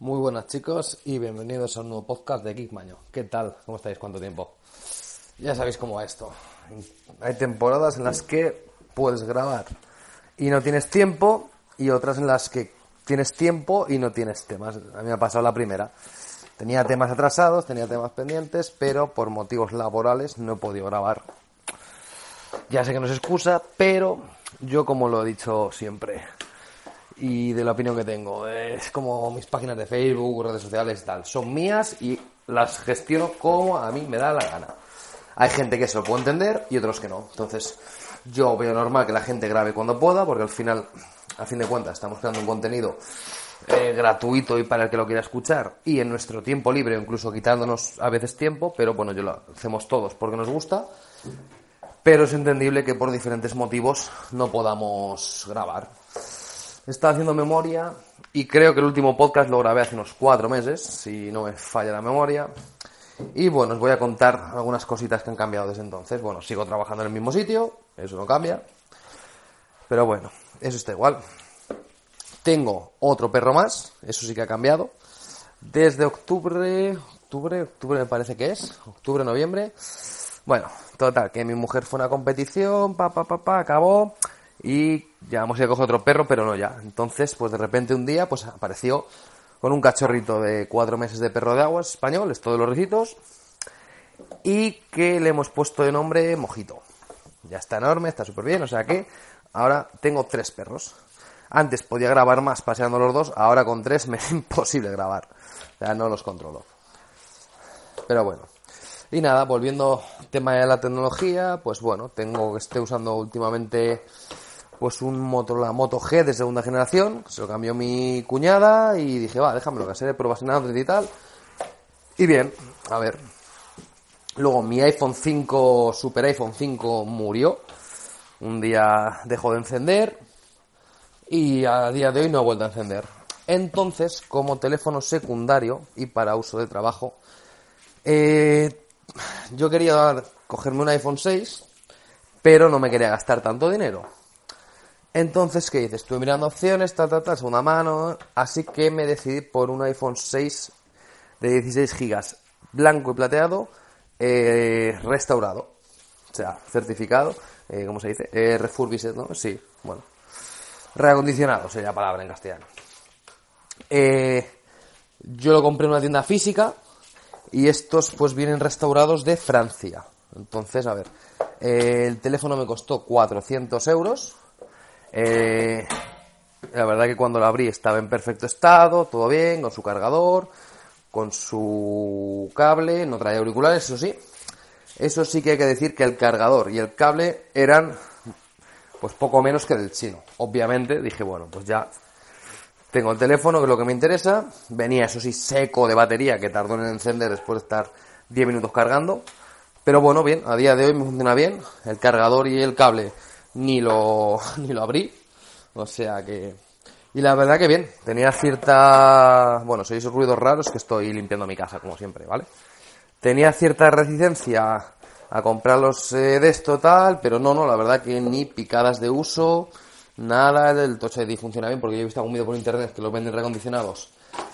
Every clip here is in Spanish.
Muy buenas chicos y bienvenidos a un nuevo podcast de Geek Maño. ¿Qué tal? ¿Cómo estáis? ¿Cuánto tiempo? Ya sabéis cómo va esto. Hay temporadas en las que puedes grabar y no tienes tiempo y otras en las que tienes tiempo y no tienes temas. A mí me ha pasado la primera. Tenía temas atrasados, tenía temas pendientes, pero por motivos laborales no he podido grabar. Ya sé que no es excusa, pero yo como lo he dicho siempre, y de la opinión que tengo. Es como mis páginas de Facebook, redes sociales y tal. Son mías y las gestiono como a mí me da la gana. Hay gente que se lo puede entender y otros que no. Entonces, yo veo normal que la gente grabe cuando pueda, porque al final, a fin de cuentas, estamos creando un contenido eh, gratuito y para el que lo quiera escuchar y en nuestro tiempo libre, incluso quitándonos a veces tiempo, pero bueno, yo lo hacemos todos porque nos gusta. Pero es entendible que por diferentes motivos no podamos grabar. Estaba haciendo memoria y creo que el último podcast lo grabé hace unos cuatro meses, si no me falla la memoria. Y bueno, os voy a contar algunas cositas que han cambiado desde entonces. Bueno, sigo trabajando en el mismo sitio, eso no cambia. Pero bueno, eso está igual. Tengo otro perro más, eso sí que ha cambiado. Desde octubre, octubre, octubre me parece que es, octubre, noviembre. Bueno, total, que mi mujer fue a una competición, pa, pa, pa, pa, acabó y ya vamos a ir a coger otro perro, pero no ya. Entonces, pues de repente un día, pues apareció con un cachorrito de cuatro meses de perro de aguas español, es todos los recitos, y que le hemos puesto de nombre Mojito. Ya está enorme, está súper bien, o sea que ahora tengo tres perros. Antes podía grabar más paseando los dos, ahora con tres me es imposible grabar. O sea, no los controlo. Pero bueno. Y nada, volviendo al tema de la tecnología, pues bueno, tengo que esté usando últimamente pues un Motorola Moto G de segunda generación, se lo cambió mi cuñada y dije, va, déjamelo, que hacer pruebas en Android y tal. Y bien, a ver. Luego mi iPhone 5, Super iPhone 5 murió. Un día dejó de encender y a día de hoy no ha vuelto a encender. Entonces, como teléfono secundario y para uso de trabajo, eh, yo quería cogerme un iPhone 6, pero no me quería gastar tanto dinero. Entonces, ¿qué dices? Estuve mirando opciones, tal, tal, tal, segunda mano, así que me decidí por un iPhone 6 de 16 gigas, blanco y plateado, eh, restaurado, o sea, certificado, eh, ¿cómo se dice? Eh, refurbished, ¿no? Sí, bueno, reacondicionado sería la palabra en castellano. Eh, yo lo compré en una tienda física y estos pues vienen restaurados de Francia. Entonces, a ver, el teléfono me costó 400 euros eh, la verdad que cuando lo abrí estaba en perfecto estado, todo bien, con su cargador, con su cable, no traía auriculares, eso sí. Eso sí que hay que decir que el cargador y el cable eran pues poco menos que del chino. Obviamente dije, bueno, pues ya tengo el teléfono, que es lo que me interesa. Venía, eso sí, seco de batería, que tardó en encender después de estar 10 minutos cargando. Pero bueno, bien, a día de hoy me funciona bien. El cargador y el cable ni lo, ni lo abrí. O sea que... Y la verdad que bien, tenía cierta... Bueno, sois ruidos raros que estoy limpiando mi casa, como siempre, ¿vale? Tenía cierta resistencia a comprarlos eh, de esto tal, pero no, no, la verdad que ni picadas de uso, nada, el Touch ID funciona bien, porque yo he visto algún vídeo por internet que los venden recondicionados,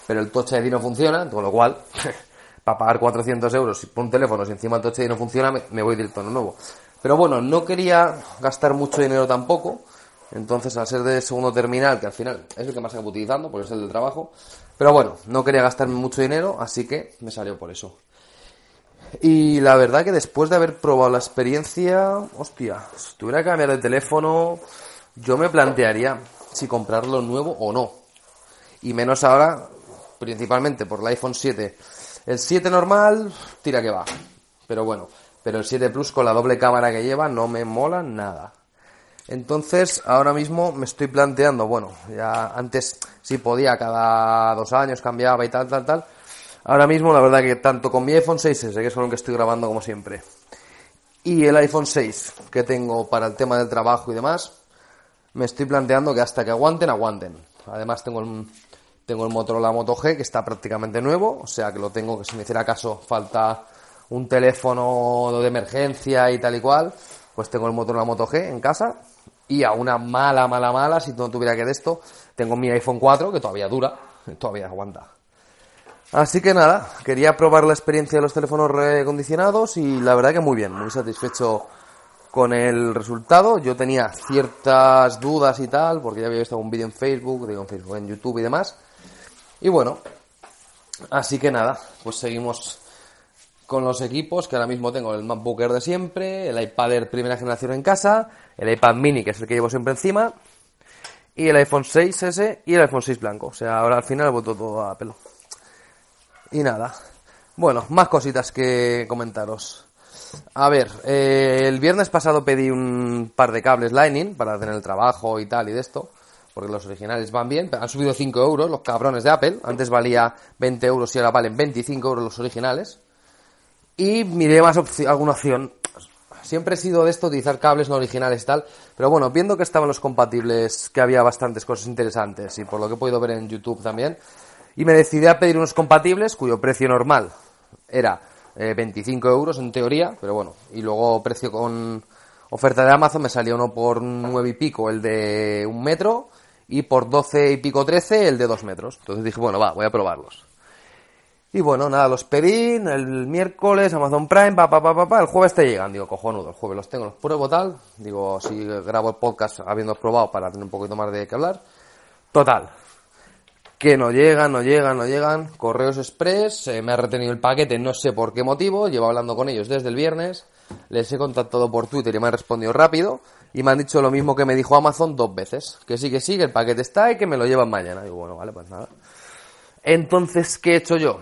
pero el Touch ID no funciona, con lo cual, para pagar 400 euros por un teléfono, si encima el Touch ID no funciona, me, voy directo a uno nuevo. Pero bueno, no quería gastar mucho dinero tampoco. Entonces, al ser de segundo terminal, que al final es el que más acabo utilizando, porque es el de trabajo. Pero bueno, no quería gastarme mucho dinero, así que me salió por eso. Y la verdad que después de haber probado la experiencia, hostia, si tuviera que cambiar de teléfono, yo me plantearía si comprarlo nuevo o no. Y menos ahora, principalmente por el iPhone 7. El 7 normal, tira que va. Pero bueno, pero el 7 Plus con la doble cámara que lleva no me mola nada. Entonces, ahora mismo me estoy planteando, bueno, ya antes sí podía, cada dos años cambiaba y tal, tal, tal. Ahora mismo, la verdad que tanto con mi iPhone 6S, que es con el que estoy grabando como siempre, y el iPhone 6 que tengo para el tema del trabajo y demás, me estoy planteando que hasta que aguanten, aguanten. Además tengo el, tengo el Motorola Moto G que está prácticamente nuevo, o sea que lo tengo que si me hiciera caso falta un teléfono de emergencia y tal y cual, pues tengo el Motorola Moto G en casa y a una mala, mala, mala, si no tuviera que de esto, tengo mi iPhone 4 que todavía dura, todavía aguanta. Así que nada, quería probar la experiencia de los teléfonos recondicionados y la verdad que muy bien, muy satisfecho con el resultado. Yo tenía ciertas dudas y tal, porque ya había visto un vídeo en Facebook, digo en Facebook, en YouTube y demás. Y bueno, así que nada, pues seguimos con los equipos, que ahora mismo tengo el MacBook de siempre, el iPad Air primera generación en casa, el iPad mini, que es el que llevo siempre encima, y el iPhone 6S y el iPhone 6 blanco. O sea, ahora al final vuelto todo a pelo. Y nada. Bueno, más cositas que comentaros. A ver, eh, el viernes pasado pedí un par de cables Lightning para tener el trabajo y tal y de esto, porque los originales van bien. Han subido 5 euros los cabrones de Apple. Antes valía 20 euros y ahora valen 25 euros los originales. Y miré más alguna opción. Siempre he sido de esto, utilizar cables no originales y tal. Pero bueno, viendo que estaban los compatibles, que había bastantes cosas interesantes y por lo que he podido ver en YouTube también. Y me decidí a pedir unos compatibles cuyo precio normal era 25 eh, euros en teoría, pero bueno. Y luego precio con oferta de Amazon me salió uno por 9 y pico el de un metro y por 12 y pico 13 el de 2 metros. Entonces dije, bueno, va, voy a probarlos. Y bueno, nada, los pedí el miércoles, Amazon Prime, pa, pa, pa, pa, el jueves te llegan. Digo, cojonudo, el jueves los tengo, los pruebo tal. Digo, si grabo el podcast habiendo probado para tener un poquito más de que hablar. Total. Que no llegan, no llegan, no llegan. Correos Express, me ha retenido el paquete, no sé por qué motivo. Llevo hablando con ellos desde el viernes. Les he contactado por Twitter y me han respondido rápido. Y me han dicho lo mismo que me dijo Amazon dos veces. Que sí, que sí, que el paquete está y que me lo llevan mañana. Digo, bueno, vale, pues nada. Entonces, ¿qué he hecho yo?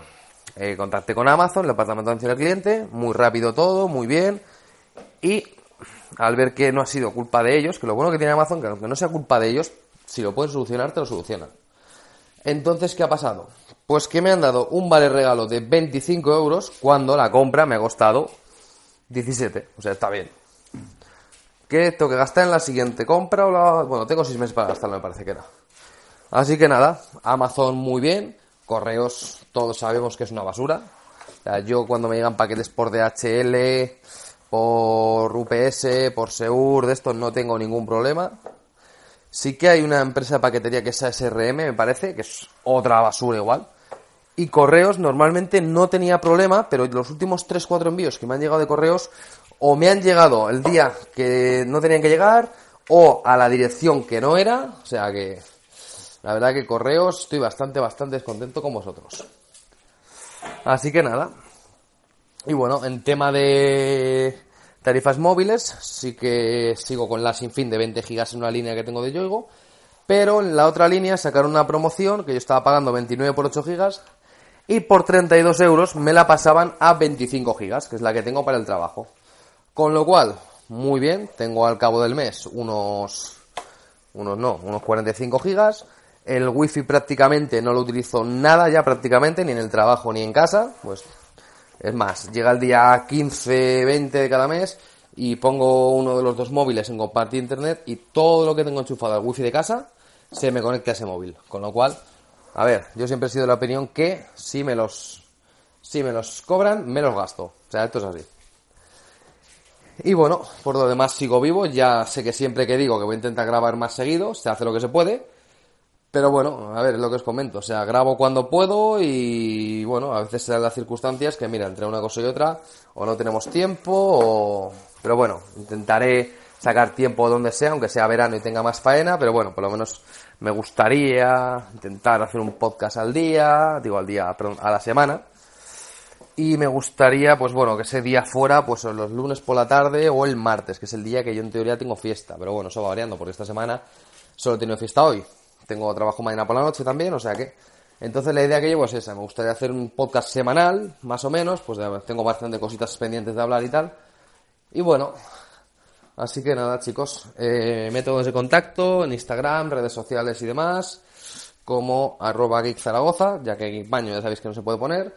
Eh, contacté con Amazon, el departamento de atención al cliente, muy rápido todo, muy bien. Y al ver que no ha sido culpa de ellos, que lo bueno que tiene Amazon, que aunque no sea culpa de ellos, si lo pueden solucionar, te lo solucionan. Entonces, ¿qué ha pasado? Pues que me han dado un vale regalo de 25 euros cuando la compra me ha costado 17. O sea, está bien. ¿Qué tengo que gastar en la siguiente compra? Bueno, tengo 6 meses para gastarlo, me parece que era. Así que nada, Amazon muy bien. Correos, todos sabemos que es una basura. yo cuando me llegan paquetes por DHL, por UPS, por Seur, de esto no tengo ningún problema. Sí que hay una empresa de paquetería que es SRM, me parece, que es otra basura igual. Y correos normalmente no tenía problema, pero los últimos 3-4 envíos que me han llegado de correos o me han llegado el día que no tenían que llegar o a la dirección que no era. O sea que la verdad que correos estoy bastante, bastante descontento con vosotros. Así que nada. Y bueno, en tema de tarifas móviles, sí que sigo con la sin fin de 20 gigas en una línea que tengo de Yoigo. Pero en la otra línea sacaron una promoción que yo estaba pagando 29 por 8 gigas y por 32 euros me la pasaban a 25 gigas, que es la que tengo para el trabajo. Con lo cual, muy bien, tengo al cabo del mes unos, unos no, unos 45 gigas el wifi prácticamente no lo utilizo nada ya prácticamente, ni en el trabajo ni en casa. Pues es más, llega el día 15, 20 de cada mes y pongo uno de los dos móviles en compartir internet y todo lo que tengo enchufado al wifi de casa se me conecta a ese móvil. Con lo cual, a ver, yo siempre he sido de la opinión que si me los, si me los cobran, me los gasto. O sea, esto es así. Y bueno, por lo demás sigo vivo, ya sé que siempre que digo que voy a intentar grabar más seguido, se hace lo que se puede. Pero bueno, a ver, es lo que os comento. O sea, grabo cuando puedo y bueno, a veces se dan las circunstancias que, mira, entre una cosa y otra, o no tenemos tiempo, o... Pero bueno, intentaré sacar tiempo donde sea, aunque sea verano y tenga más faena, pero bueno, por lo menos me gustaría intentar hacer un podcast al día, digo al día, perdón, a la semana. Y me gustaría, pues bueno, que ese día fuera, pues los lunes por la tarde o el martes, que es el día que yo en teoría tengo fiesta. Pero bueno, eso va variando, porque esta semana solo he tenido fiesta hoy. Tengo trabajo mañana por la noche también, o sea que... Entonces la idea que llevo es esa, me gustaría hacer un podcast semanal, más o menos, pues tengo bastante cositas pendientes de hablar y tal. Y bueno, Así que nada, chicos, eh, métodos de contacto en Instagram, redes sociales y demás, como arroba Geek Zaragoza, ya que Baño ya sabéis que no se puede poner.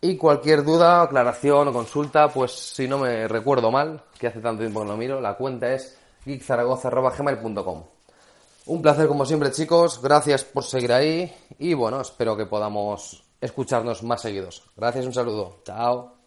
Y cualquier duda, aclaración o consulta, pues si no me recuerdo mal, que hace tanto tiempo que no miro, la cuenta es geekzaragoza.gmail.com. Un placer como siempre, chicos. Gracias por seguir ahí. Y bueno, espero que podamos escucharnos más seguidos. Gracias, un saludo. Chao.